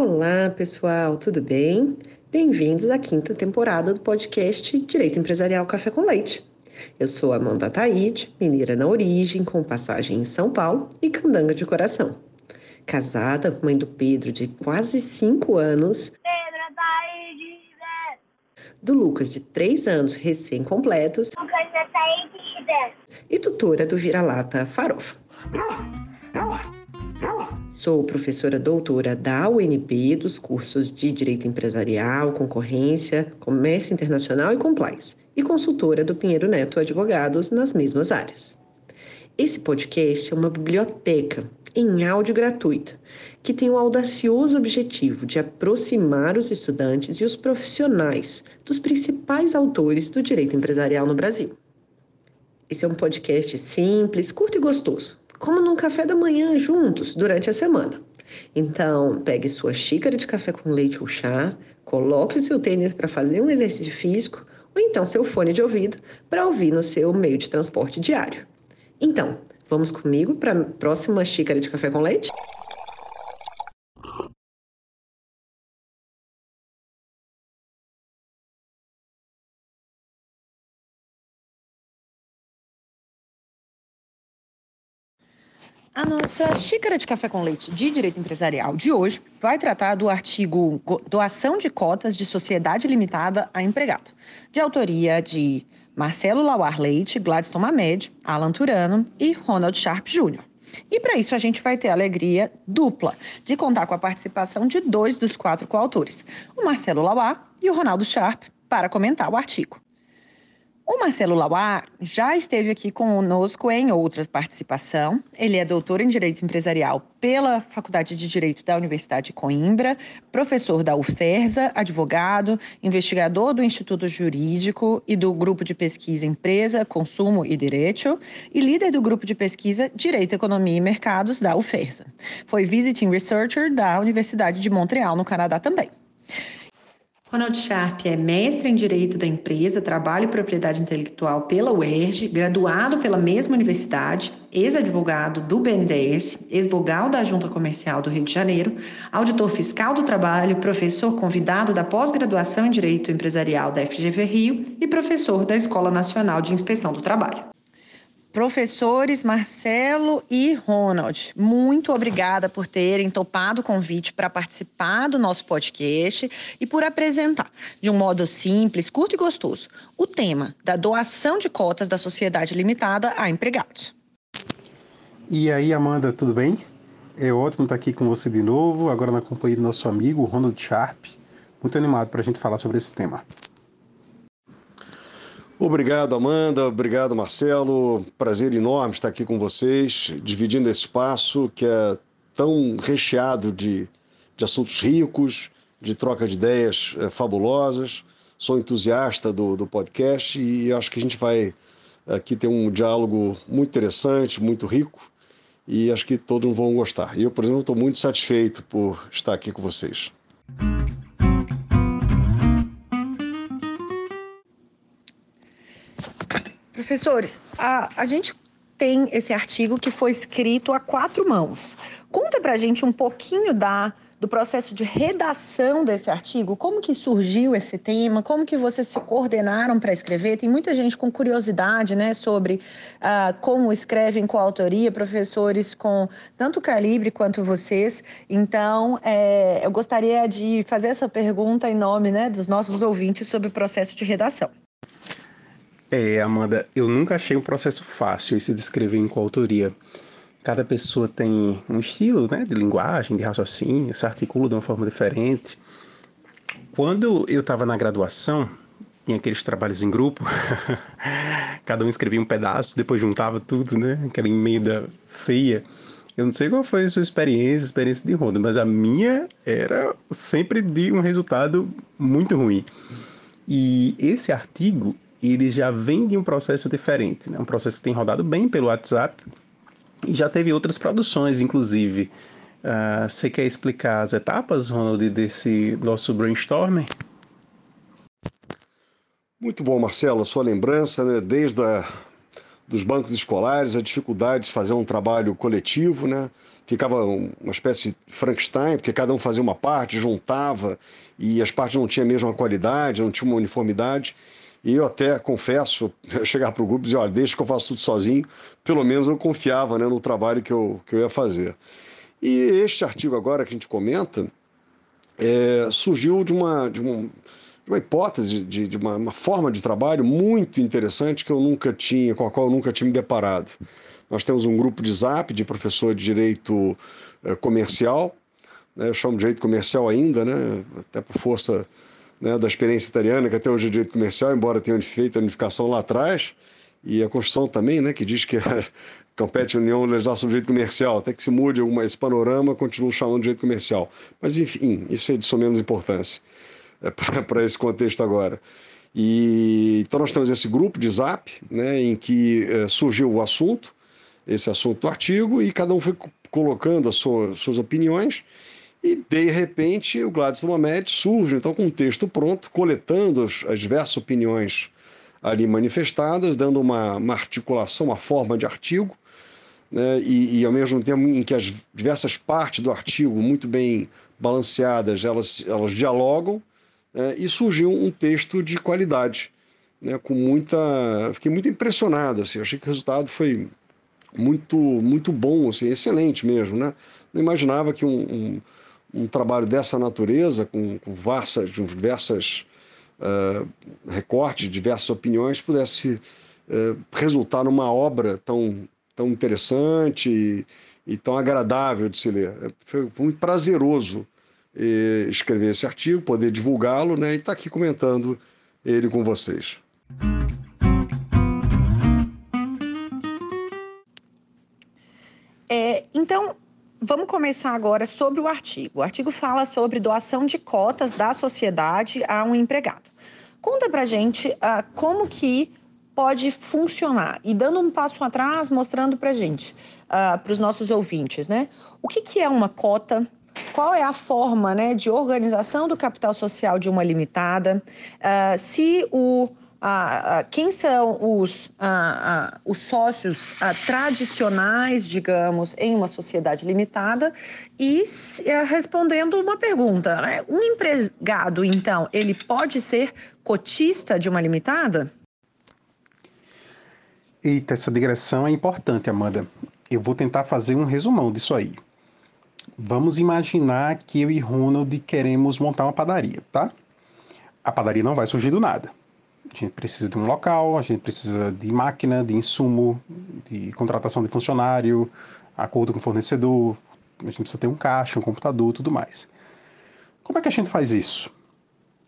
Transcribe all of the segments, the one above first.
Olá, pessoal, tudo bem? Bem-vindos à quinta temporada do podcast Direito Empresarial Café com Leite. Eu sou Amanda Taide, mineira na origem, com passagem em São Paulo e candanga de coração. Casada, mãe do Pedro, de quase cinco anos. Pedro Taide, né? Do Lucas, de três anos recém-completos. Lucas Taide, né? E tutora do vira-lata Farofa. Sou professora doutora da UNB dos cursos de Direito Empresarial, Concorrência, Comércio Internacional e Compliance, e consultora do Pinheiro Neto Advogados nas mesmas áreas. Esse podcast é uma biblioteca em áudio gratuita, que tem o audacioso objetivo de aproximar os estudantes e os profissionais dos principais autores do direito empresarial no Brasil. Esse é um podcast simples, curto e gostoso como num café da manhã juntos durante a semana. Então, pegue sua xícara de café com leite ou chá, coloque o seu tênis para fazer um exercício físico ou então seu fone de ouvido para ouvir no seu meio de transporte diário. Então, vamos comigo para a próxima xícara de café com leite? A nossa xícara de café com leite de direito empresarial de hoje vai tratar do artigo Doação de cotas de sociedade limitada a empregado, de autoria de Marcelo Lauar Leite, Gladstone Mamed, Alan Turano e Ronald Sharp Jr. E para isso a gente vai ter a alegria dupla de contar com a participação de dois dos quatro coautores, o Marcelo Lauar e o Ronaldo Sharp, para comentar o artigo. O Marcelo Lauá já esteve aqui conosco em outras participação. Ele é doutor em Direito Empresarial pela Faculdade de Direito da Universidade de Coimbra, professor da UFERSA, advogado, investigador do Instituto Jurídico e do Grupo de Pesquisa Empresa, Consumo e Direito e líder do Grupo de Pesquisa Direito, Economia e Mercados da UFERSA. Foi Visiting Researcher da Universidade de Montreal, no Canadá também. Ronald Sharp é mestre em Direito da Empresa, Trabalho e Propriedade Intelectual pela UERJ, graduado pela mesma universidade, ex-advogado do BNDES, ex-vogal da Junta Comercial do Rio de Janeiro, auditor fiscal do trabalho, professor convidado da pós-graduação em Direito Empresarial da FGV Rio e professor da Escola Nacional de Inspeção do Trabalho. Professores Marcelo e Ronald, muito obrigada por terem topado o convite para participar do nosso podcast e por apresentar, de um modo simples, curto e gostoso, o tema da doação de cotas da sociedade limitada a empregados. E aí, Amanda, tudo bem? É ótimo estar aqui com você de novo, agora na companhia do nosso amigo Ronald Sharp. Muito animado para a gente falar sobre esse tema. Obrigado, Amanda. Obrigado, Marcelo. Prazer enorme estar aqui com vocês, dividindo esse espaço que é tão recheado de, de assuntos ricos, de troca de ideias é, fabulosas. Sou entusiasta do, do podcast e acho que a gente vai aqui ter um diálogo muito interessante, muito rico e acho que todos vão gostar. Eu, por exemplo, estou muito satisfeito por estar aqui com vocês. Professores, a, a gente tem esse artigo que foi escrito a quatro mãos. Conta pra gente um pouquinho da, do processo de redação desse artigo, como que surgiu esse tema, como que vocês se coordenaram para escrever. Tem muita gente com curiosidade né, sobre uh, como escrevem com autoria, professores com tanto calibre quanto vocês. Então, é, eu gostaria de fazer essa pergunta em nome né, dos nossos ouvintes sobre o processo de redação. É, Amanda, eu nunca achei um processo fácil esse de escrever em coautoria. Cada pessoa tem um estilo né, de linguagem, de raciocínio, se articula de uma forma diferente. Quando eu estava na graduação, tinha aqueles trabalhos em grupo, cada um escrevia um pedaço, depois juntava tudo, né? Aquela emenda feia. Eu não sei qual foi a sua experiência, experiência de roda, mas a minha era sempre de um resultado muito ruim. E esse artigo, ele já vem de um processo diferente, né? um processo que tem rodado bem pelo WhatsApp e já teve outras produções, inclusive. Uh, você quer explicar as etapas, Ronald, desse nosso brainstorming? Muito bom, Marcelo, a sua lembrança, né? desde a, dos bancos escolares, a dificuldade de fazer um trabalho coletivo, né? ficava uma espécie de Frankenstein, porque cada um fazia uma parte, juntava, e as partes não tinham a mesma qualidade, não tinham uma uniformidade. E eu até confesso, chegar para o grupo e dizer, olha, deixa que eu faço tudo sozinho, pelo menos eu confiava né, no trabalho que eu, que eu ia fazer. E este artigo agora que a gente comenta é, surgiu de uma, de, um, de uma hipótese, de, de uma, uma, forma de trabalho muito interessante que eu nunca tinha, com a qual eu nunca tinha me deparado. Nós temos um grupo de zap de professor de direito é, comercial, né, eu chamo de direito comercial ainda, né, até por força né, da experiência italiana, que até hoje é direito comercial, embora tenha feito a unificação lá atrás, e a Constituição também, né, que diz que compete a União legislar sobre direito comercial, até que se mude alguma, esse panorama, continua chamando de direito comercial. Mas, enfim, isso é de menos importância é, para esse contexto agora. E, então, nós temos esse grupo de zap, né, em que é, surgiu o assunto, esse assunto do artigo, e cada um foi colocando as suas, suas opiniões, e, de repente, o Gladys Mamed surge, então, com um texto pronto, coletando as, as diversas opiniões ali manifestadas, dando uma, uma articulação, uma forma de artigo, né, e, e, ao mesmo tempo em que as diversas partes do artigo, muito bem balanceadas, elas, elas dialogam, né, e surgiu um texto de qualidade, né, com muita... Fiquei muito impressionado, assim, achei que o resultado foi muito, muito bom, assim, excelente mesmo, né? Não imaginava que um, um, um trabalho dessa natureza, com, com diversas, uh, recortes, diversas opiniões, pudesse uh, resultar numa obra tão tão interessante e, e tão agradável de se ler. Foi, foi muito prazeroso eh, escrever esse artigo, poder divulgá-lo né, e estar tá aqui comentando ele com vocês. Começar agora sobre o artigo. O artigo fala sobre doação de cotas da sociedade a um empregado. Conta pra gente uh, como que pode funcionar. E dando um passo atrás, mostrando para gente, uh, para os nossos ouvintes, né? O que, que é uma cota? Qual é a forma né, de organização do capital social de uma limitada? Uh, se o quem são os, os sócios tradicionais, digamos, em uma sociedade limitada e eh, respondendo uma pergunta, né? um empregado, então, ele pode ser cotista de uma limitada? Eita, essa digressão é importante, Amanda. Eu vou tentar fazer um resumão disso aí. Vamos imaginar que eu e Ronald queremos montar uma padaria, tá? A padaria não vai surgir do nada. A gente precisa de um local, a gente precisa de máquina, de insumo, de contratação de funcionário, acordo com o fornecedor, a gente precisa ter um caixa, um computador, tudo mais. Como é que a gente faz isso?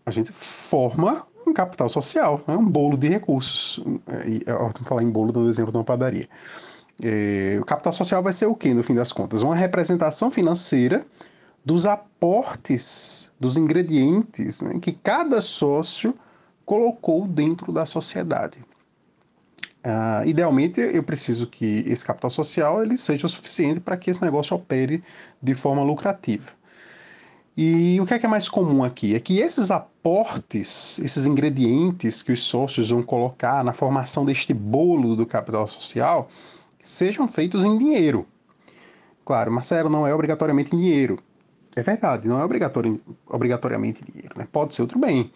A gente forma um capital social, é um bolo de recursos. É, tenho falar em bolo dando exemplo de uma padaria. É, o capital social vai ser o que, no fim das contas? Uma representação financeira dos aportes, dos ingredientes né, que cada sócio colocou dentro da sociedade. Uh, idealmente, eu preciso que esse capital social ele seja o suficiente para que esse negócio opere de forma lucrativa. E o que é, que é mais comum aqui? É que esses aportes, esses ingredientes que os sócios vão colocar na formação deste bolo do capital social sejam feitos em dinheiro. Claro, Marcelo, não é obrigatoriamente dinheiro. É verdade, não é obrigatori obrigatoriamente dinheiro. Né? Pode ser outro bem.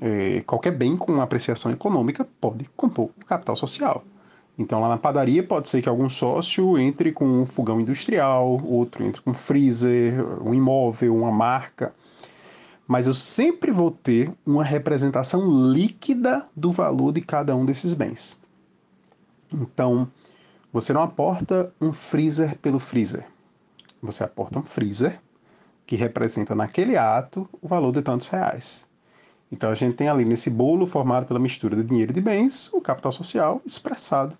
É, qualquer bem com apreciação econômica pode compor o capital social. Então, lá na padaria, pode ser que algum sócio entre com um fogão industrial, outro entre com um freezer, um imóvel, uma marca. Mas eu sempre vou ter uma representação líquida do valor de cada um desses bens. Então, você não aporta um freezer pelo freezer. Você aporta um freezer que representa naquele ato o valor de tantos reais. Então a gente tem ali nesse bolo formado pela mistura de dinheiro e de bens, o capital social expressado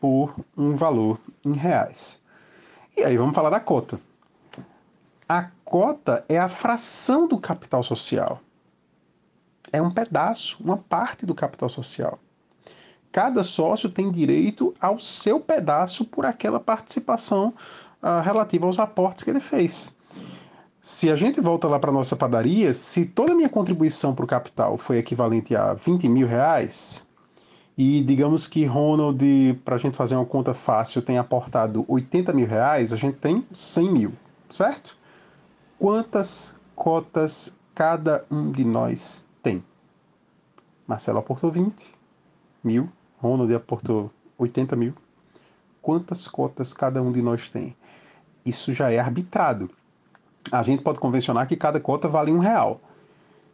por um valor em reais. E aí vamos falar da cota. A cota é a fração do capital social. É um pedaço, uma parte do capital social. Cada sócio tem direito ao seu pedaço por aquela participação uh, relativa aos aportes que ele fez. Se a gente volta lá para nossa padaria, se toda a minha contribuição para o capital foi equivalente a 20 mil reais, e digamos que Ronald, para a gente fazer uma conta fácil, tem aportado 80 mil reais, a gente tem 100 mil, certo? Quantas cotas cada um de nós tem? Marcelo aportou 20 mil, Ronald aportou 80 mil. Quantas cotas cada um de nós tem? Isso já é arbitrado. A gente pode convencionar que cada cota vale um real.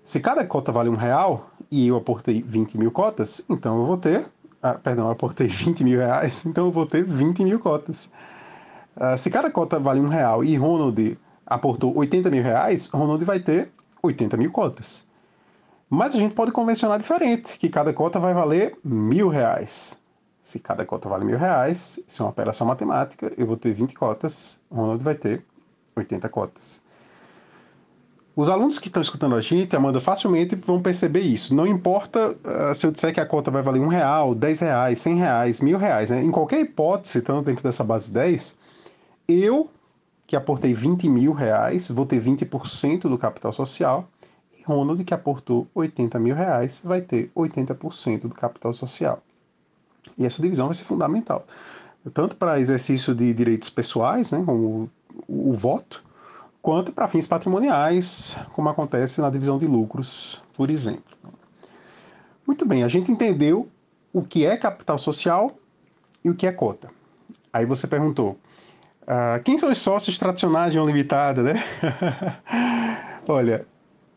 Se cada cota vale um real e eu aportei 20 mil cotas, então eu vou ter. Ah, perdão, eu aportei 20 mil reais, então eu vou ter 20 mil cotas. Ah, se cada cota vale um real e Ronald aportou 80 mil reais, Ronald vai ter 80 mil cotas. Mas a gente pode convencionar diferente, que cada cota vai valer mil reais. Se cada cota vale mil reais, isso é uma operação matemática, eu vou ter 20 cotas, Ronald vai ter 80 cotas. Os alunos que estão escutando a gente, Amanda, facilmente vão perceber isso. Não importa uh, se eu disser que a cota vai valer um real, dez reais, cem reais, mil reais. Né? Em qualquer hipótese, estando dentro dessa base 10, eu, que aportei 20 mil reais, vou ter 20% do capital social. E Ronald, que aportou 80 mil reais, vai ter 80% do capital social. E essa divisão vai ser fundamental. Tanto para exercício de direitos pessoais, né, como o, o voto, quanto para fins patrimoniais, como acontece na divisão de lucros, por exemplo. Muito bem, a gente entendeu o que é capital social e o que é cota. Aí você perguntou, uh, quem são os sócios tradicionais de uma limitada, né? Olha,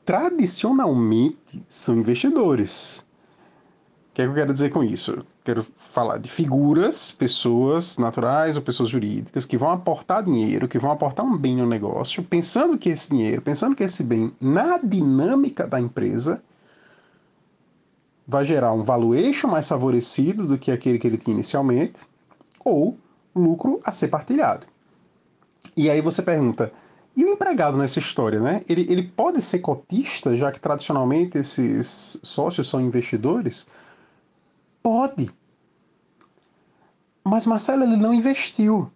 tradicionalmente são investidores. Que, é que eu quero dizer com isso? Quero falar de figuras, pessoas naturais ou pessoas jurídicas que vão aportar dinheiro, que vão aportar um bem no negócio, pensando que esse dinheiro, pensando que esse bem, na dinâmica da empresa, vai gerar um valuation mais favorecido do que aquele que ele tinha inicialmente, ou lucro a ser partilhado. E aí você pergunta, e o empregado nessa história, né? Ele, ele pode ser cotista, já que tradicionalmente esses sócios são investidores? Pode. Mas Marcelo ele não investiu.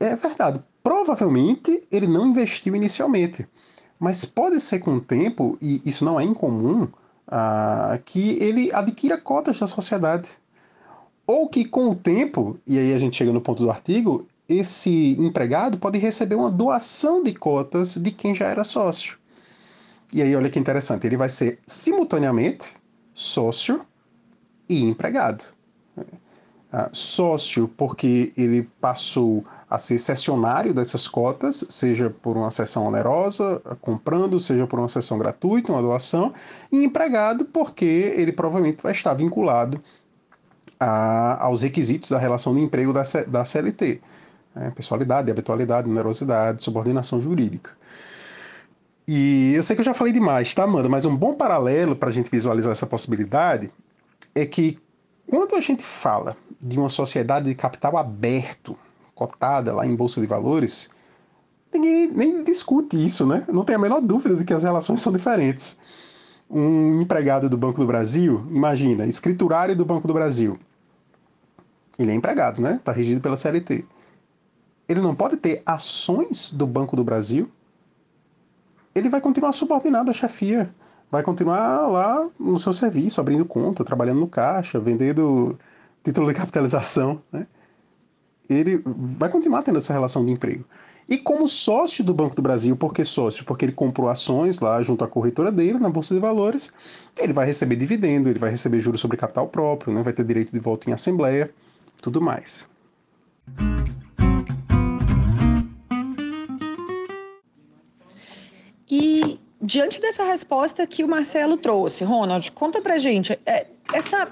É verdade. Provavelmente ele não investiu inicialmente. Mas pode ser com o tempo, e isso não é incomum, ah, que ele adquira cotas da sociedade. Ou que com o tempo, e aí a gente chega no ponto do artigo, esse empregado pode receber uma doação de cotas de quem já era sócio. E aí, olha que interessante, ele vai ser simultaneamente sócio e empregado. Uh, sócio, porque ele passou a ser cessionário dessas cotas, seja por uma sessão onerosa, comprando, seja por uma sessão gratuita, uma doação, e empregado, porque ele provavelmente vai estar vinculado a, aos requisitos da relação de emprego da, da CLT: né? pessoalidade, habitualidade, onerosidade, subordinação jurídica. E eu sei que eu já falei demais, tá, Amanda? Mas um bom paralelo para a gente visualizar essa possibilidade é que quando a gente fala de uma sociedade de capital aberto, cotada lá em Bolsa de Valores, ninguém nem discute isso, né? Não tem a menor dúvida de que as relações são diferentes. Um empregado do Banco do Brasil, imagina, escriturário do Banco do Brasil. Ele é empregado, né? Está regido pela CLT. Ele não pode ter ações do Banco do Brasil. Ele vai continuar subordinado à chefia vai continuar lá no seu serviço, abrindo conta, trabalhando no caixa, vendendo título de capitalização, né? Ele vai continuar tendo essa relação de emprego. E como sócio do Banco do Brasil, por que sócio? Porque ele comprou ações lá junto à corretora dele, na Bolsa de Valores, ele vai receber dividendo, ele vai receber juros sobre capital próprio, né? vai ter direito de voto em assembleia, tudo mais. E diante dessa resposta que o Marcelo trouxe, Ronald, conta pra gente, é, essa,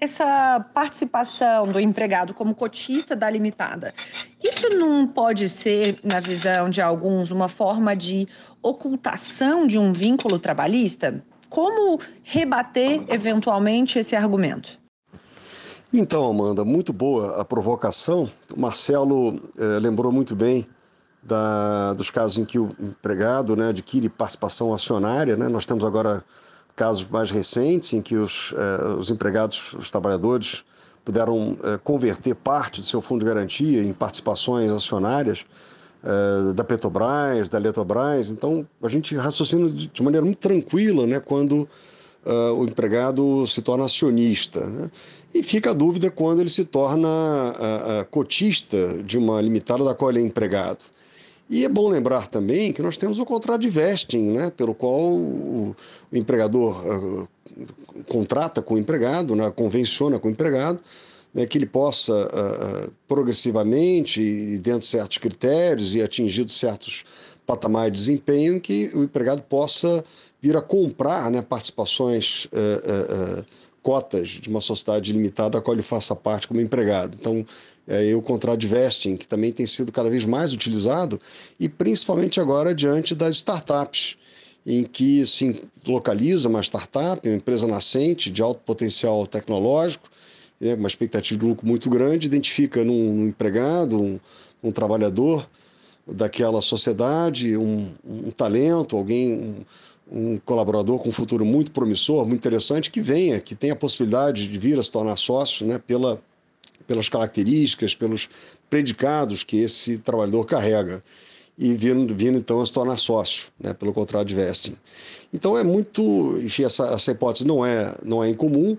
essa participação do empregado como cotista da limitada, isso não pode ser, na visão de alguns, uma forma de ocultação de um vínculo trabalhista? Como rebater eventualmente esse argumento? Então, Amanda, muito boa a provocação. O Marcelo eh, lembrou muito bem da, dos casos em que o empregado né, adquire participação acionária. Né? Nós temos agora casos mais recentes em que os, eh, os empregados, os trabalhadores, puderam eh, converter parte do seu fundo de garantia em participações acionárias eh, da Petrobras, da Eletrobras. Então, a gente raciocina de, de maneira muito tranquila né, quando uh, o empregado se torna acionista. Né? E fica a dúvida quando ele se torna uh, uh, cotista de uma limitada da qual ele é empregado. E é bom lembrar também que nós temos o contrato de vesting, né, pelo qual o, empregador uh, contrata com o empregado, né, convenciona com o empregado, né, que ele possa uh, progressivamente e dentro de certos critérios e atingidos certos patamares de desempenho, que o empregado possa vir a comprar né, participações, uh, cotas de uma sociedade limitada a qual ele faça parte como empregado. Então, é, o contrato vesting, que também tem sido cada vez mais utilizado, e principalmente agora diante das startups, em que se localiza uma startup, uma empresa nascente de alto potencial tecnológico, né, uma expectativa de lucro muito grande, identifica num, num empregado, um, um, trabalhador daquela sociedade, um, um talento, alguém, um, colaborador com um futuro muito promissor, muito interessante, que venha, que tenha a possibilidade de vir a se tornar sócio né, pela pelas características, pelos predicados que esse trabalhador carrega e vindo, vindo então a se tornar sócio, né, pelo contrato de vesting. Então é muito, enfim, essa, essa hipótese não é, não é incomum.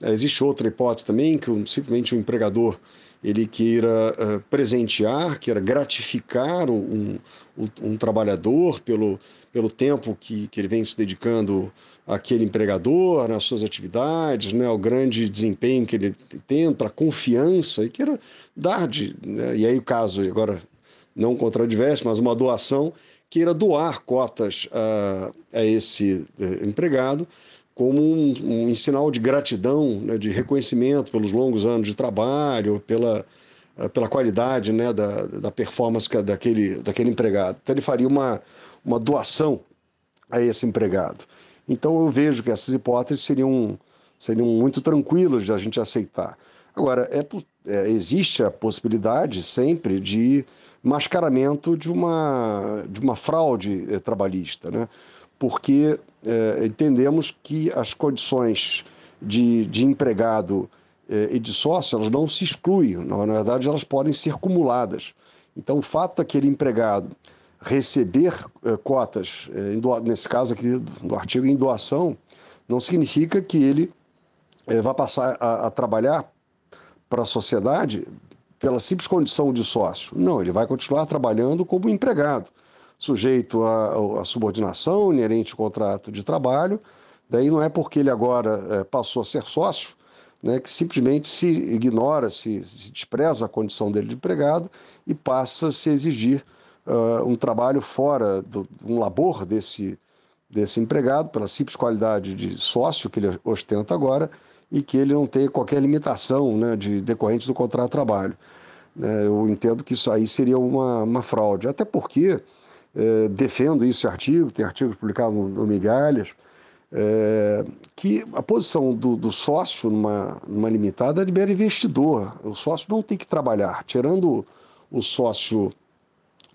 Existe outra hipótese também que simplesmente o empregador ele queira uh, presentear, queira gratificar um, um, um, trabalhador pelo, pelo tempo que, que ele vem se dedicando àquele empregador, nas suas atividades, né, o grande desempenho que ele tem, para confiança, e queira dar, de, né, e aí o caso, agora não contradivesse, mas uma doação, queira doar cotas a, a esse uh, empregado, como um, um sinal de gratidão, né, de reconhecimento pelos longos anos de trabalho, pela, eh, pela qualidade né, da, da performance daquele, daquele empregado. Então, ele faria uma, uma doação a esse empregado. Então, eu vejo que essas hipóteses seriam, seriam muito tranquilas de a gente aceitar. Agora, é, é, existe a possibilidade sempre de mascaramento de uma, de uma fraude é, trabalhista, né? porque é, entendemos que as condições de, de empregado é, e de sócio elas não se excluem, na verdade elas podem ser acumuladas. Então o fato daquele empregado receber é, cotas, nesse caso aqui do artigo em doação, não significa que ele vai passar a, a trabalhar para a sociedade pela simples condição de sócio. Não, ele vai continuar trabalhando como empregado sujeito à, subordinação inerente ao contrato de trabalho. Daí não é porque ele agora é, passou a ser sócio né, que simplesmente se ignora, se, se, despreza a condição dele de empregado e passa a se exigir uh, um trabalho fora, do, um labor desse, desse empregado, pela simples qualidade de sócio que ele ostenta agora e que ele não tem qualquer limitação né, de decorrente do contrato de trabalho. É, eu entendo que isso aí seria uma, uma fraude, até porque é, defendo esse artigo, tem artigos publicados no, no Migalhas, é, que a posição do, do, sócio numa, numa limitada é de mero investidor. O sócio não tem que trabalhar. Tirando o sócio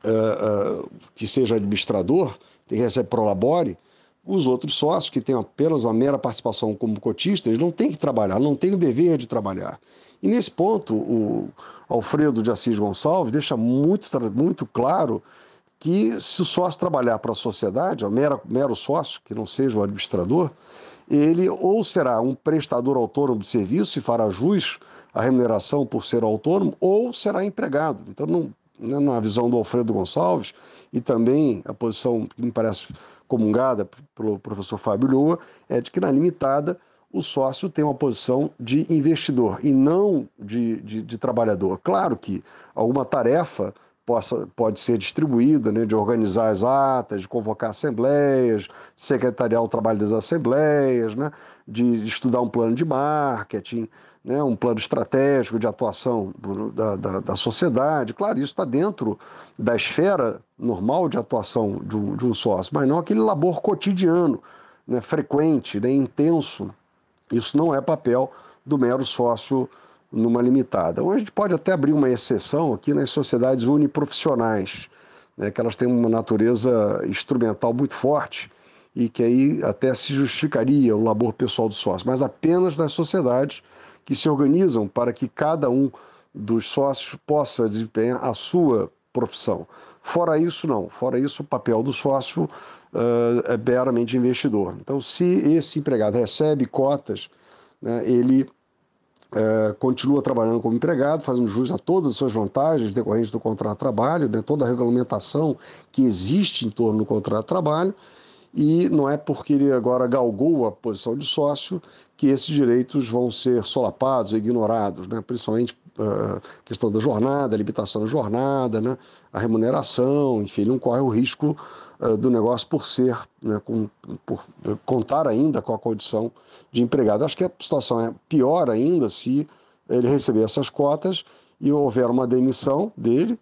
é, que seja administrador, que recebe prolabore, os outros sócios que têm apenas uma mera participação como cotista, eles não têm que trabalhar, não têm o dever de trabalhar. E nesse ponto, o Alfredo de Assis Gonçalves deixa muito, muito claro que se o sócio trabalhar para a sociedade, o mero, mero sócio, que não seja o administrador, ele ou será um prestador autônomo de serviço e fará jus à remuneração por ser autônomo, ou será empregado. Então, não, né, na visão do Alfredo Gonçalves, e também a posição que me parece comungada pelo professor Fábio Lua, é de que na limitada o sócio tem uma posição de investidor e não de, de, de trabalhador. Claro que alguma tarefa possa, pode ser distribuída, né, de organizar as atas, de convocar assembleias, secretariar o trabalho das assembleias, né, de estudar um plano de marketing, né, um plano estratégico de atuação da, da, da, sociedade. Claro, isso está dentro da esfera normal de atuação de um, de um sócio, mas não aquele labor cotidiano, né, frequente, né, intenso. Isso não é papel do mero sócio numa limitada. Ou a gente pode até abrir uma exceção aqui nas sociedades uniprofissionais, né, que elas têm uma natureza instrumental muito forte e que aí até se justificaria o labor pessoal do sócio, mas apenas nas sociedades que se organizam para que cada um dos sócios possa desempenhar a sua profissão. Fora isso, não. Fora isso, o papel do sócio uh, é meramente investidor. Então, se esse empregado recebe cotas, né, ele uh, continua trabalhando como empregado, fazendo jus a todas as suas vantagens decorrentes do contrato de trabalho, né, toda a regulamentação que existe em torno do contrato de trabalho, e não é porque ele agora galgou a posição de sócio que esses direitos vão ser solapados, ignorados, né? principalmente a uh, questão da jornada, a limitação da jornada, né? a remuneração, enfim, ele não corre o risco uh, do negócio por ser, né? Com, por contar ainda com a condição de empregado. Acho que a situação é pior ainda se ele receber essas cotas e houver uma demissão dele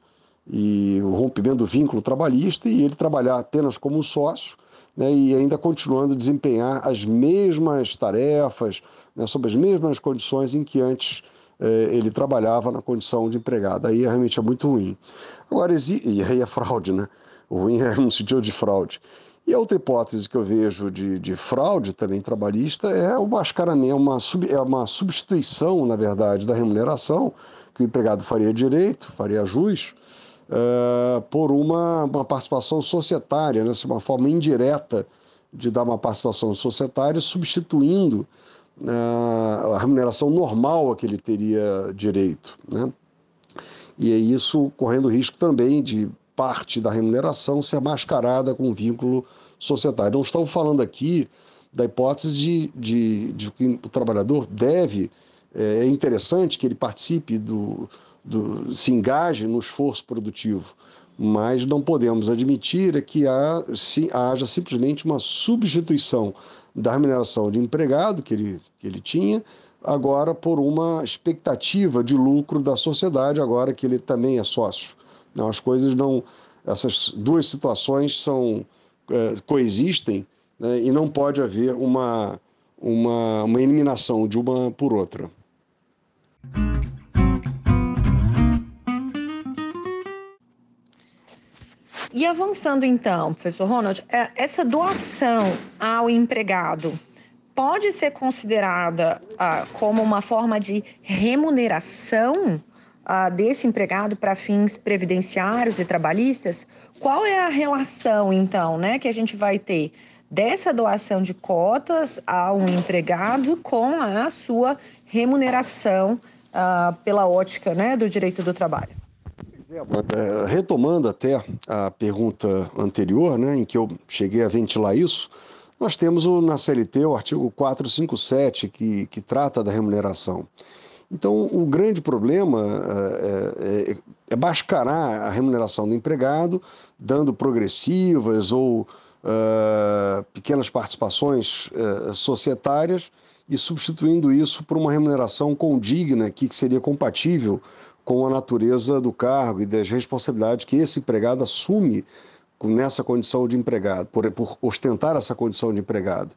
e o rompimento do vínculo trabalhista e ele trabalhar apenas como sócio né, e ainda continuando a desempenhar as mesmas tarefas, né, sob as mesmas condições em que antes eh, ele trabalhava na condição de empregado. Aí realmente é muito ruim. Agora, e aí é fraude, né? O ruim é no sentido de fraude. E a outra hipótese que eu vejo de, de fraude também trabalhista é o mascaramento, uma, sub, é uma substituição, na verdade, da remuneração que o empregado faria direito, faria jus, uh, por uma, uma participação societária, né? uma forma indireta de dar uma participação societária, substituindo uh, a remuneração normal a que ele teria direito. Né? E é isso correndo risco também de parte da remuneração ser mascarada com vínculo societário. Não estamos falando aqui da hipótese de, de, de que o trabalhador deve, é, é interessante que ele participe do, do, se engaje no esforço produtivo, mas não podemos admitir que há, se, haja simplesmente uma substituição da remuneração de empregado que ele, que ele tinha, agora por uma expectativa de lucro da sociedade, agora que ele também é sócio. Não, as coisas não. Essas duas situações são é, coexistem né, e não pode haver uma, uma, uma eliminação de uma por outra. E avançando então, professor Ronald, é, essa doação ao empregado pode ser considerada ah, como uma forma de remuneração ah, desse empregado para fins previdenciários e trabalhistas? Qual é a relação, então, né, que a gente vai ter dessa doação de cotas a um empregado com a sua remuneração ah, pela ótica né, do direito do trabalho? É, retomando até a pergunta anterior, né, em que eu cheguei a ventilar isso, nós temos o, na CLT o artigo 457 que, que trata da remuneração. Então, o grande problema é, é, é mascarar a remuneração do empregado, dando progressivas ou uh, pequenas participações uh, societárias e substituindo isso por uma remuneração condigna, que seria compatível com a natureza do cargo e das responsabilidades que esse empregado assume nessa condição de empregado, por, por ostentar essa condição de empregado.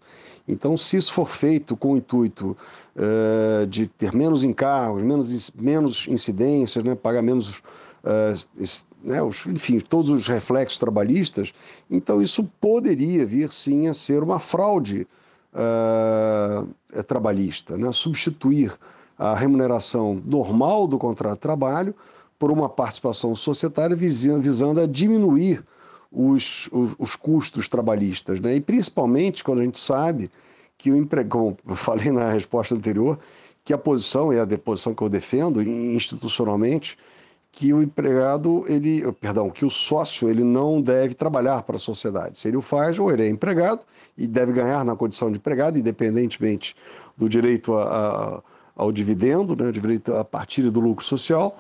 Então, se isso for feito com o intuito uh, de ter menos encargos, menos, menos incidências, né, pagar menos, uh, né, os, enfim, todos os reflexos trabalhistas, então isso poderia vir sim a ser uma fraude uh, trabalhista, né, substituir a remuneração normal do contrato de trabalho por uma participação societária visando a diminuir os, os, os custos trabalhistas. Né? E principalmente quando a gente sabe que o emprego, como eu falei na resposta anterior, que a posição, e a posição que eu defendo institucionalmente, que o empregado, ele, perdão, que o sócio, ele não deve trabalhar para a sociedade. Se ele o faz, ou ele é empregado e deve ganhar na condição de empregado, independentemente do direito a, a ao dividendo, né, direito a partir do lucro social,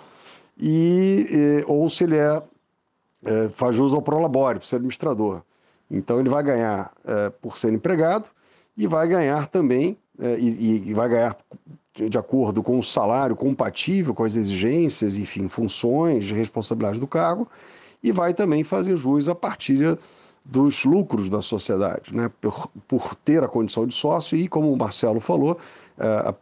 e, ou se ele é, é, faz jus ao prolabore, por ser administrador. Então ele vai ganhar é, por ser empregado e vai ganhar também, é, e, e, vai ganhar de acordo com o salário compatível com as exigências, enfim, funções, responsabilidade do cargo, e vai também fazer jus a partir dos lucros da sociedade, né? por, por ter a condição de sócio e, como o Marcelo falou, a,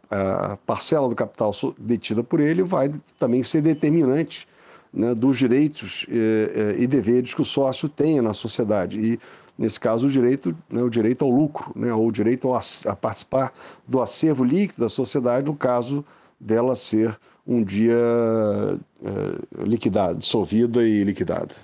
a parcela do capital detida por ele vai também ser determinante né, dos direitos eh, eh, e deveres que o sócio tenha na sociedade. E, nesse caso, o direito, né, o direito ao lucro, né, ou o direito a, a participar do acervo líquido da sociedade, no caso dela ser um dia eh, liquidada, dissolvida e liquidada.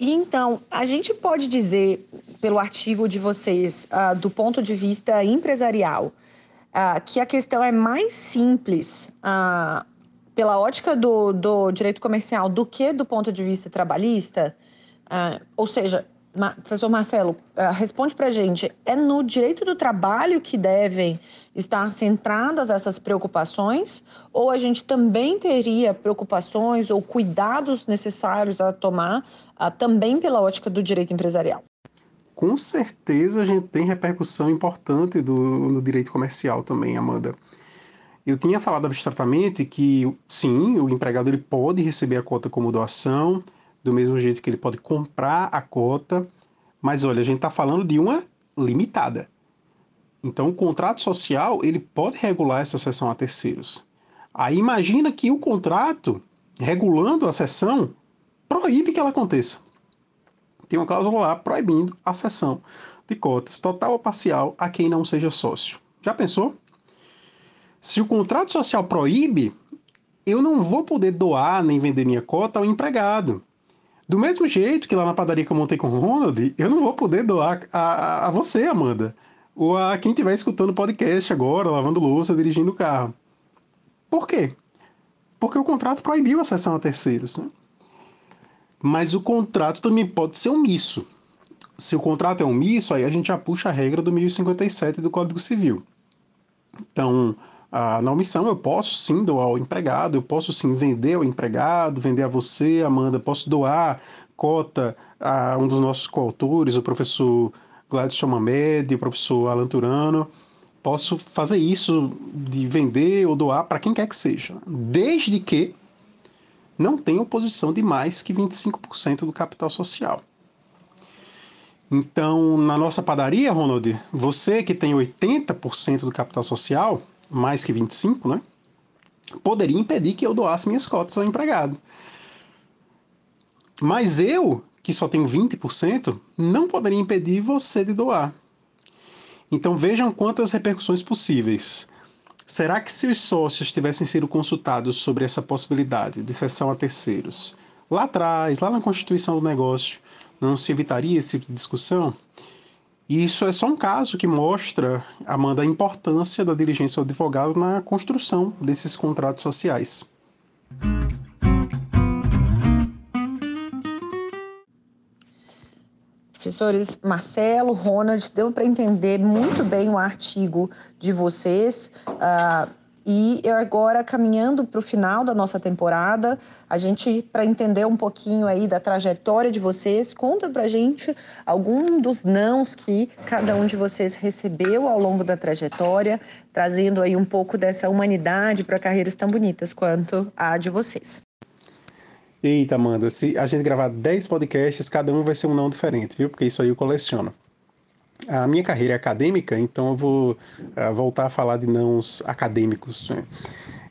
Então, a gente pode dizer, pelo artigo de vocês, uh, do ponto de vista empresarial, uh, que a questão é mais simples uh, pela ótica do, do, direito comercial do que do ponto de vista trabalhista? ou seja, professor Marcelo, uh, responde para a gente: é no direito do trabalho que devem estar centradas essas preocupações? Ou a gente também teria preocupações ou cuidados necessários a tomar uh, também pela ótica do direito empresarial? Com certeza a gente tem repercussão importante do, no direito comercial também, Amanda. Eu tinha falado abstratamente que, sim, o empregado ele pode receber a cota como doação, do mesmo jeito que ele pode comprar a cota, mas olha, a gente está falando de uma limitada. Então, o contrato social ele pode regular essa cessão a terceiros. Aí imagina que o contrato, regulando a cessão, proíbe que ela aconteça. Tem uma cláusula lá proibindo a cessão de cotas, total ou parcial, a quem não seja sócio. Já pensou? Se o contrato social proíbe, eu não vou poder doar nem vender minha cota ao empregado. Do mesmo jeito que lá na padaria que eu montei com o Ronald, eu não vou poder doar a, a você, Amanda, ou a quem estiver escutando o podcast agora, lavando louça, dirigindo o carro. Por quê? Porque o contrato proibiu a cessão a terceiros. Né? Mas o contrato também pode ser omisso. Se o contrato é omisso, aí a gente já puxa a regra do 1057 do Código Civil. Então, ah, na omissão eu posso sim doar ao empregado, eu posso sim vender ao empregado, vender a você, Amanda, posso doar cota a um dos nossos coautores, o professor Gladys Mamed, o professor Alan Turano. Posso fazer isso de vender ou doar para quem quer que seja, desde que não tenha oposição de mais que 25% do capital social. Então, na nossa padaria, Ronald, você que tem 80% do capital social, mais que 25, né? Poderia impedir que eu doasse minhas cotas ao empregado. Mas eu, que só tenho 20%, não poderia impedir você de doar. Então vejam quantas repercussões possíveis. Será que se os sócios tivessem sido consultados sobre essa possibilidade de cessão a terceiros, lá atrás, lá na constituição do negócio, não se evitaria esse tipo de discussão? E isso é só um caso que mostra, Amanda, a importância da diligência do advogado na construção desses contratos sociais. Professores Marcelo, Ronald, deu para entender muito bem o artigo de vocês. Uh, e eu agora caminhando para o final da nossa temporada, a gente para entender um pouquinho aí da trajetória de vocês, conta para gente algum dos nãos que cada um de vocês recebeu ao longo da trajetória, trazendo aí um pouco dessa humanidade para carreiras tão bonitas quanto a de vocês. Eita, Amanda, se a gente gravar 10 podcasts, cada um vai ser um não diferente, viu? Porque isso aí eu coleciono a minha carreira é acadêmica, então eu vou uh, voltar a falar de nãos acadêmicos. Né?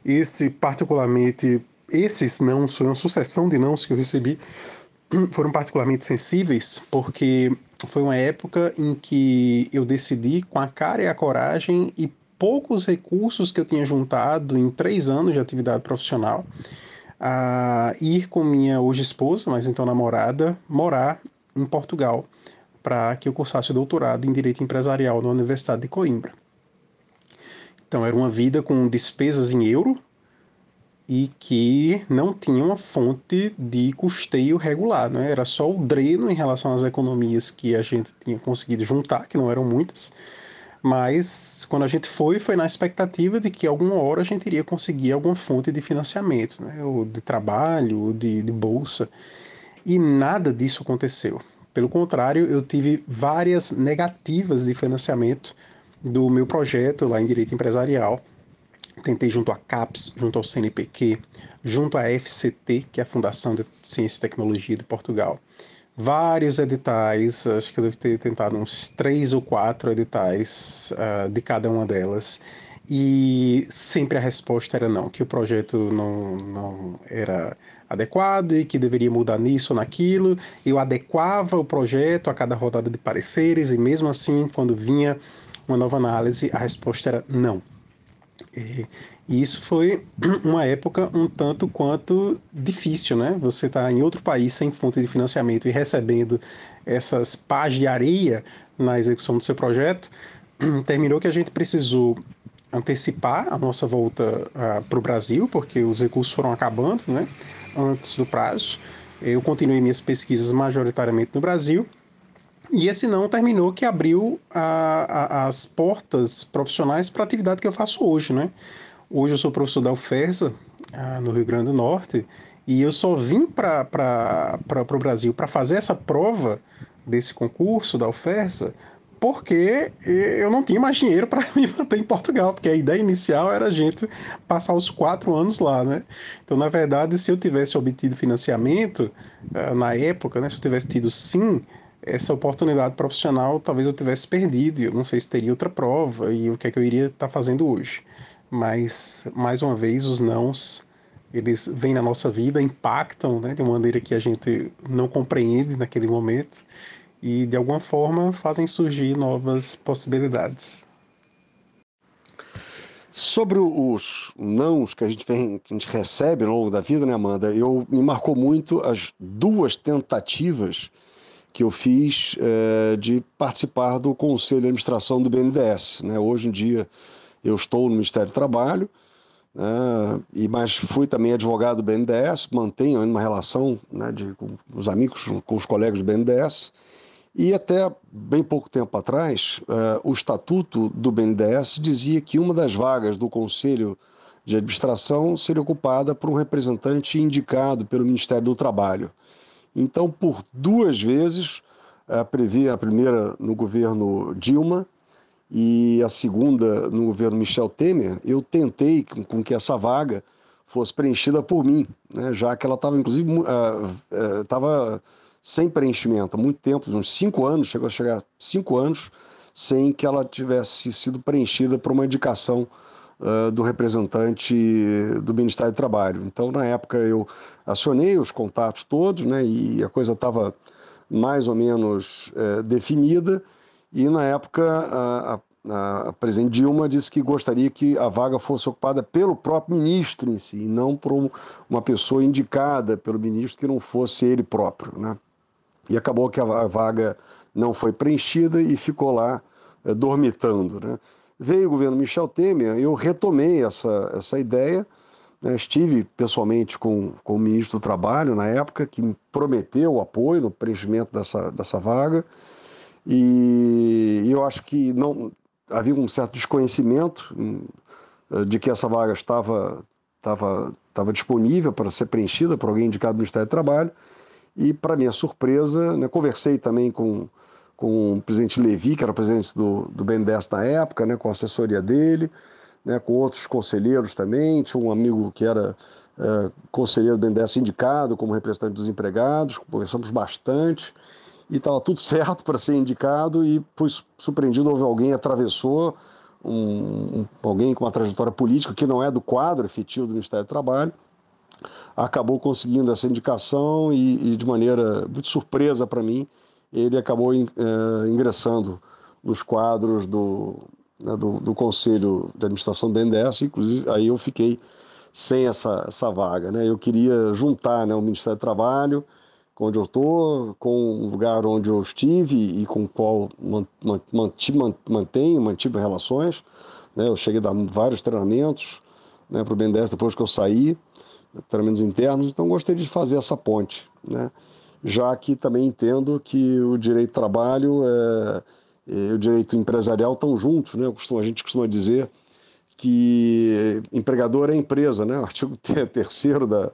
Esse, particularmente, esses nãos, foi uma sucessão de nãos que eu recebi, foram particularmente sensíveis, porque foi uma época em que eu decidi, com a cara e a coragem e poucos recursos que eu tinha juntado em três anos de atividade profissional, a ir com minha hoje esposa, mas então namorada, morar em Portugal para que eu cursasse o doutorado em Direito Empresarial na Universidade de Coimbra. Então, era uma vida com despesas em euro e que não tinha uma fonte de custeio regular, né? era só o dreno em relação às economias que a gente tinha conseguido juntar, que não eram muitas, mas quando a gente foi, foi na expectativa de que alguma hora a gente iria conseguir alguma fonte de financiamento, né? ou de trabalho, ou de, de bolsa, e nada disso aconteceu. Pelo contrário, eu tive várias negativas de financiamento do meu projeto lá em Direito Empresarial. Tentei junto à CAPES, junto ao CNPq, junto à FCT, que é a Fundação de Ciência e Tecnologia de Portugal. Vários editais, acho que eu devo ter tentado uns três ou quatro editais uh, de cada uma delas e sempre a resposta era não, que o projeto não, não era adequado e que deveria mudar nisso ou naquilo. Eu adequava o projeto a cada rodada de pareceres e mesmo assim, quando vinha uma nova análise, a resposta era não. E, e isso foi uma época um tanto quanto difícil, né? Você está em outro país sem fonte de financiamento e recebendo essas pás de areia na execução do seu projeto, terminou que a gente precisou antecipar a nossa volta uh, para o Brasil, porque os recursos foram acabando né, antes do prazo. Eu continuei minhas pesquisas majoritariamente no Brasil, e esse não terminou que abriu a, a, as portas profissionais para a atividade que eu faço hoje. Né? Hoje eu sou professor da UFERSA, uh, no Rio Grande do Norte, e eu só vim para o Brasil para fazer essa prova desse concurso da UFERSA porque eu não tinha mais dinheiro para me manter em Portugal, porque a ideia inicial era a gente passar os quatro anos lá, né? Então, na verdade, se eu tivesse obtido financiamento uh, na época, né, se eu tivesse tido sim essa oportunidade profissional, talvez eu tivesse perdido, eu não sei se teria outra prova e o que é que eu iria estar tá fazendo hoje. Mas, mais uma vez, os nãos, eles vêm na nossa vida, impactam né, de uma maneira que a gente não compreende naquele momento e de alguma forma fazem surgir novas possibilidades. Sobre os nãos que a gente vem, que a gente recebe ao longo da vida, né, Amanda? Eu me marcou muito as duas tentativas que eu fiz é, de participar do conselho de administração do BNDES. Né? Hoje em dia eu estou no Ministério do Trabalho, né? e mas fui também advogado do BNDES, mantenho uma relação né, de, com os amigos, com os colegas do BNDES. E até bem pouco tempo atrás, uh, o estatuto do BNDES dizia que uma das vagas do Conselho de Administração seria ocupada por um representante indicado pelo Ministério do Trabalho. Então, por duas vezes, uh, previ a primeira no governo Dilma e a segunda no governo Michel Temer, eu tentei com, que essa vaga fosse preenchida por mim, né, já que ela estava, inclusive, estava. Uh, sem preenchimento, há muito tempo, uns cinco anos, chegou a chegar cinco anos, sem que ela tivesse sido preenchida por uma indicação uh, do representante do Ministério do Trabalho. Então, na época, eu acionei os contatos todos, né, e a coisa estava mais ou menos uh, definida, e na época a, a, a, presidente Dilma disse que gostaria que a vaga fosse ocupada pelo próprio ministro em si, e não por uma pessoa indicada pelo ministro que não fosse ele próprio, né? E acabou que a vaga não foi preenchida e ficou lá é, dormitando. Né? Veio o governo Michel Temer, eu retomei essa, essa ideia, né? estive pessoalmente com, com o ministro do Trabalho na época, que me prometeu o apoio no preenchimento dessa, dessa vaga, e, e eu acho que não havia um certo desconhecimento hum, de que essa vaga estava, estava, estava disponível para ser preenchida por alguém indicado do Ministério do Trabalho, e, para minha surpresa, né, conversei também com, com o presidente Levi, que era presidente do, do BNDES na época, né, com a assessoria dele, né, com outros conselheiros também. Tinha um amigo que era é, conselheiro do BNDES indicado como representante dos empregados, conversamos bastante e estava tudo certo para ser indicado e fui surpreendido, houve alguém atravessou, um, um, alguém com uma trajetória política que não é do quadro efetivo do Ministério do Trabalho, acabou conseguindo essa indicação e, e de maneira muito surpresa para mim, ele acabou é, ingressando nos quadros do, né, do, do, Conselho de Administração do BNDES, inclusive aí eu fiquei sem essa, essa vaga. Né? Eu queria juntar né, o Ministério do Trabalho, onde eu estou, com o lugar onde eu estive e com o qual mantive, mantenho, mantive relações. Né? Eu cheguei a dar vários treinamentos né, para o BNDES depois que eu saí treinamentos internos, então gostaria de fazer essa ponte, né? já que também entendo que o direito do trabalho é, e o direito empresarial estão juntos, né? A gente costuma dizer que empregador é empresa, né? O artigo terceiro da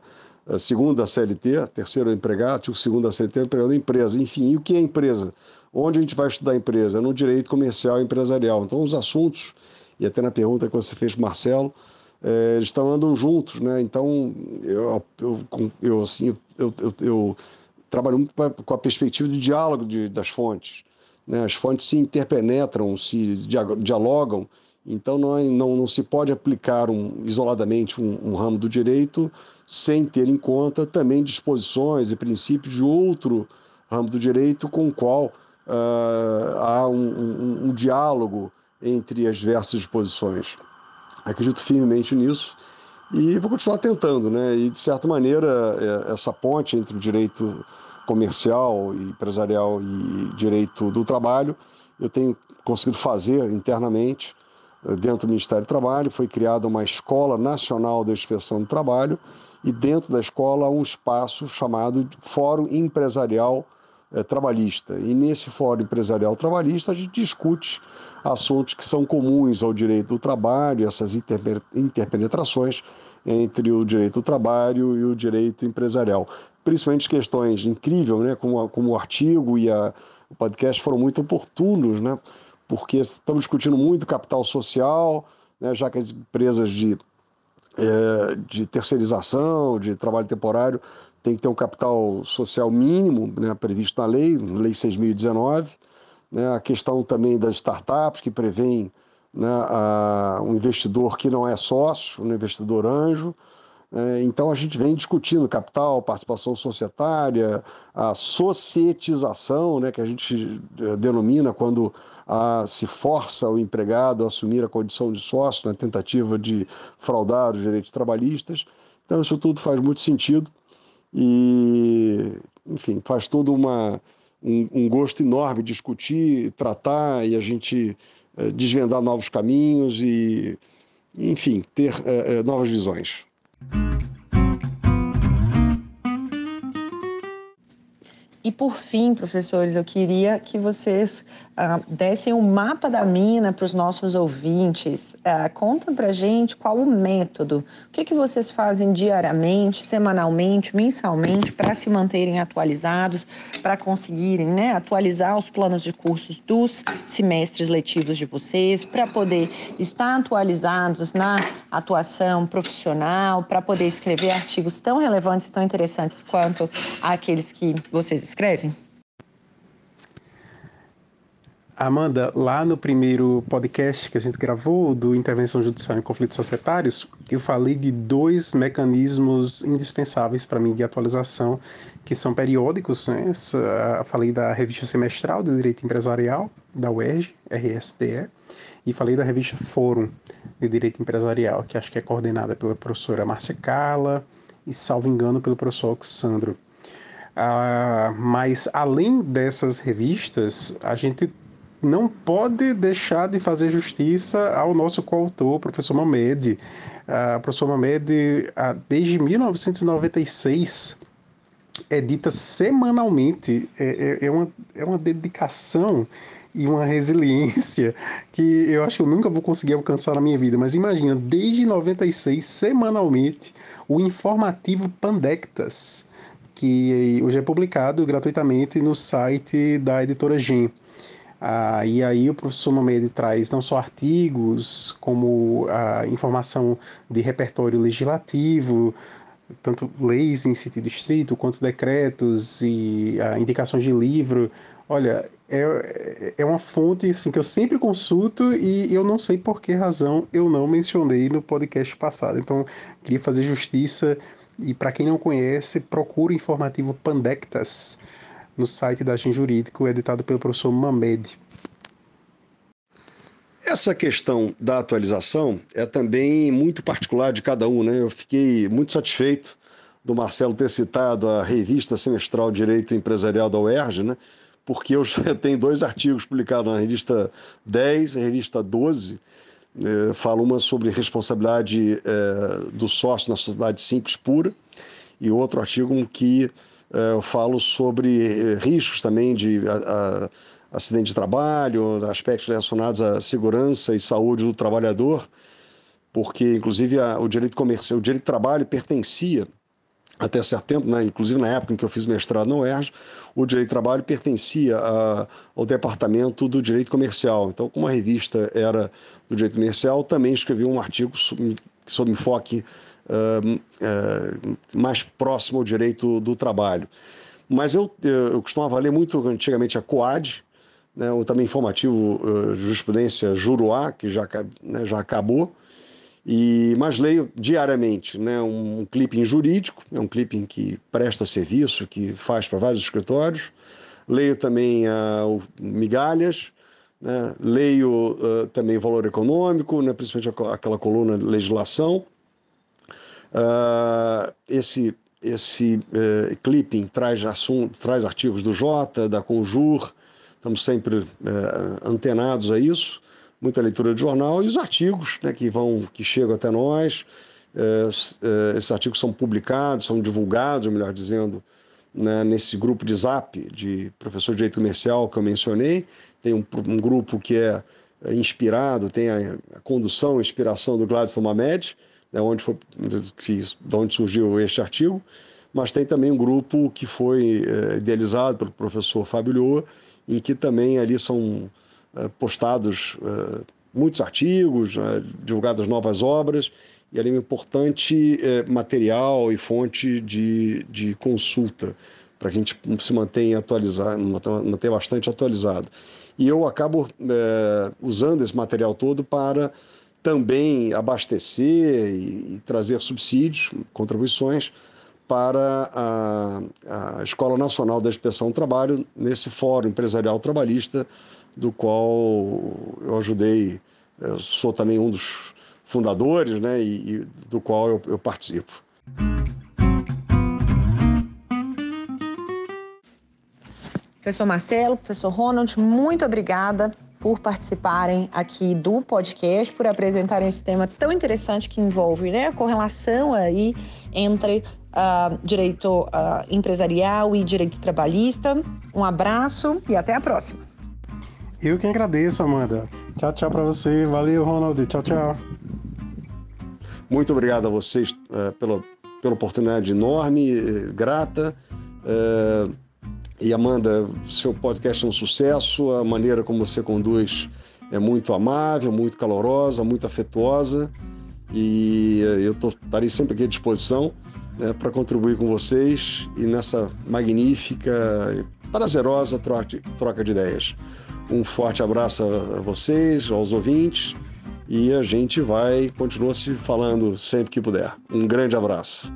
segunda da CLT, terceiro é empregado, artigo segundo da CLT, empregador é empresa. Enfim, e o que é empresa? Onde a gente vai estudar empresa? É no direito comercial e empresarial. Então, os assuntos, e até na pergunta que você fez, Marcelo, é, eles estão andam juntos, né? Então eu, eu, eu assim eu, eu, eu trabalho muito com a perspectiva de diálogo de, das fontes, né? As fontes se interpenetram, se dialogam, então não, é, não, não se pode aplicar um, isoladamente um, um ramo do direito sem ter em conta também disposições e princípios de outro ramo do direito com o qual uh, há um, um, um diálogo entre as diversas disposições. Acredito firmemente nisso e vou continuar tentando, né? E de certa maneira é, essa ponte entre o direito comercial e empresarial e direito do trabalho eu tenho conseguido fazer internamente eh, dentro do Ministério do Trabalho. Foi criada uma Escola Nacional da Inspeção do Trabalho e dentro da escola um espaço chamado Fórum Empresarial eh, Trabalhista. E nesse Fórum Empresarial Trabalhista a gente discute assuntos que são comuns ao direito do trabalho, essas interpenetrações entre o direito do trabalho e o direito empresarial. Principalmente questões incríveis, né, como, como o artigo e a, o podcast foram muito oportunos, né, porque estamos discutindo muito capital social, né, já que as empresas de, é, de terceirização, de trabalho temporário, têm que ter um capital social mínimo né, previsto na lei, lei 6.019, né, a questão também das startups, que prevêem né, um investidor que não é sócio, um investidor anjo. É, então a gente vem discutindo capital, participação societária, a societização, né, que a gente é, denomina quando a, se força o empregado a assumir a condição de sócio na tentativa de fraudar os direitos trabalhistas. Então isso tudo faz muito sentido e, enfim, faz todo uma, um, um gosto enorme discutir, tratar e a gente eh, desvendar novos caminhos e, enfim, ter eh, novas visões. E por fim, professores, eu queria que vocês uh, dessem um mapa da mina para os nossos ouvintes. Uh, conta para gente qual o método, o que, que vocês fazem diariamente, semanalmente, mensalmente para se manterem atualizados, para conseguirem né, atualizar os planos de cursos dos semestres letivos de vocês, para poder estar atualizados na atuação profissional, para poder escrever artigos tão relevantes e tão interessantes quanto aqueles que vocês escrevem? Amanda, lá no primeiro podcast que a gente gravou do Intervenção Judicial em Conflitos Societários, eu falei de dois mecanismos indispensáveis para mim de atualização, que são periódicos. Né? Falei da revista semestral de Direito Empresarial, da UERJ, RSTE, e falei da revista Fórum de Direito Empresarial, que acho que é coordenada pela professora Márcia Carla e, salvo engano, pelo professor Alexandro. Ah, mas além dessas revistas, a gente não pode deixar de fazer justiça ao nosso coautor, professor Mamed. Ah, professor Mamed, ah, desde 1996, edita semanalmente. É, é, é, uma, é uma dedicação e uma resiliência que eu acho que eu nunca vou conseguir alcançar na minha vida. Mas imagina, desde 96, semanalmente, o informativo Pandectas que hoje é publicado gratuitamente no site da editora Gen. Ah, e aí o professor Mamed traz não só artigos, como a informação de repertório legislativo, tanto leis em sentido estrito, quanto decretos e ah, indicações de livro. Olha, é, é uma fonte assim, que eu sempre consulto e eu não sei por que razão eu não mencionei no podcast passado. Então, queria fazer justiça e para quem não conhece, procure o informativo Pandectas no site da Agente Jurídico, editado pelo professor Mamed. Essa questão da atualização é também muito particular de cada um, né? Eu fiquei muito satisfeito do Marcelo ter citado a revista semestral Direito Empresarial da UERJ, né? Porque eu já tenho dois artigos publicados na revista 10 e revista 12, é, fala uma sobre responsabilidade é, do sócio na sociedade simples pura e outro artigo que eu falo sobre é, riscos também de a, a, acidente de trabalho, aspectos relacionados à segurança e saúde do trabalhador, porque inclusive a, o direito comercial, o direito de trabalho pertencia até certo tempo, né, inclusive na época em que eu fiz mestrado na UERJ, o direito de trabalho pertencia a, ao departamento do direito comercial. Então, como a revista era do direito comercial, também escrevi um artigo sob, sob enfoque uh, uh, mais próximo ao direito do trabalho. Mas eu, eu costumava ler muito antigamente a COAD, né, o também informativo uh, Jurisprudência Juruá, que já, né, já acabou, e, mas leio diariamente né, um, um clipping jurídico, é um clipping que presta serviço, que faz para vários escritórios. Leio também uh, Migalhas, né? leio uh, também valor econômico, né? principalmente aquela coluna legislação. Uh, esse esse uh, clipping traz, assunto, traz artigos do Jota, da Conjur, estamos sempre uh, antenados a isso, muita leitura de jornal e os artigos né, que vão, que chegam até nós. Uh, esses artigos são publicados, são divulgados, melhor dizendo, né, nesse grupo de Zap de professor de direito comercial que eu mencionei. Tem um, um grupo que é inspirado, tem a, a condução, a inspiração do Gladstone Mamed, né, onde, foi, de onde surgiu este artigo, mas tem também um grupo que foi é, idealizado pelo professor Fábio Lhoa, em que também ali são é, postados é, muitos artigos, né, divulgadas novas obras, e ali é um importante material e fonte de, de consulta para que a gente se mantenha atualizado, mantenha bastante atualizado. E eu acabo usando esse material todo para também abastecer e, e trazer subsídios, contribuições para a, a, Escola Nacional da Inspeção do Trabalho, nesse Fórum Empresarial Trabalhista, do qual eu ajudei, eu sou também um dos fundadores, né, e, e do qual eu, eu participo. Professor Marcelo, professor Ronald, muito obrigada por participarem aqui do podcast, por apresentarem esse tema tão interessante que envolve né, a correlação aí entre uh, direito uh, empresarial e direito trabalhista. Um abraço e até a próxima. Eu que agradeço, Amanda. Tchau, tchau para você. Valeu, Ronald. Tchau, tchau. Muito obrigado a vocês uh, pela, pela oportunidade enorme, uh, grata. E Amanda, seu podcast é um sucesso, a maneira como você conduz é muito amável, muito calorosa, muito afetuosa. E eu estarei sempre aqui à disposição né, para contribuir com vocês e nessa magnífica e prazerosa troca de, troca de ideias. Um forte abraço a vocês, aos ouvintes, e a gente vai continuar se falando sempre que puder. Um grande abraço.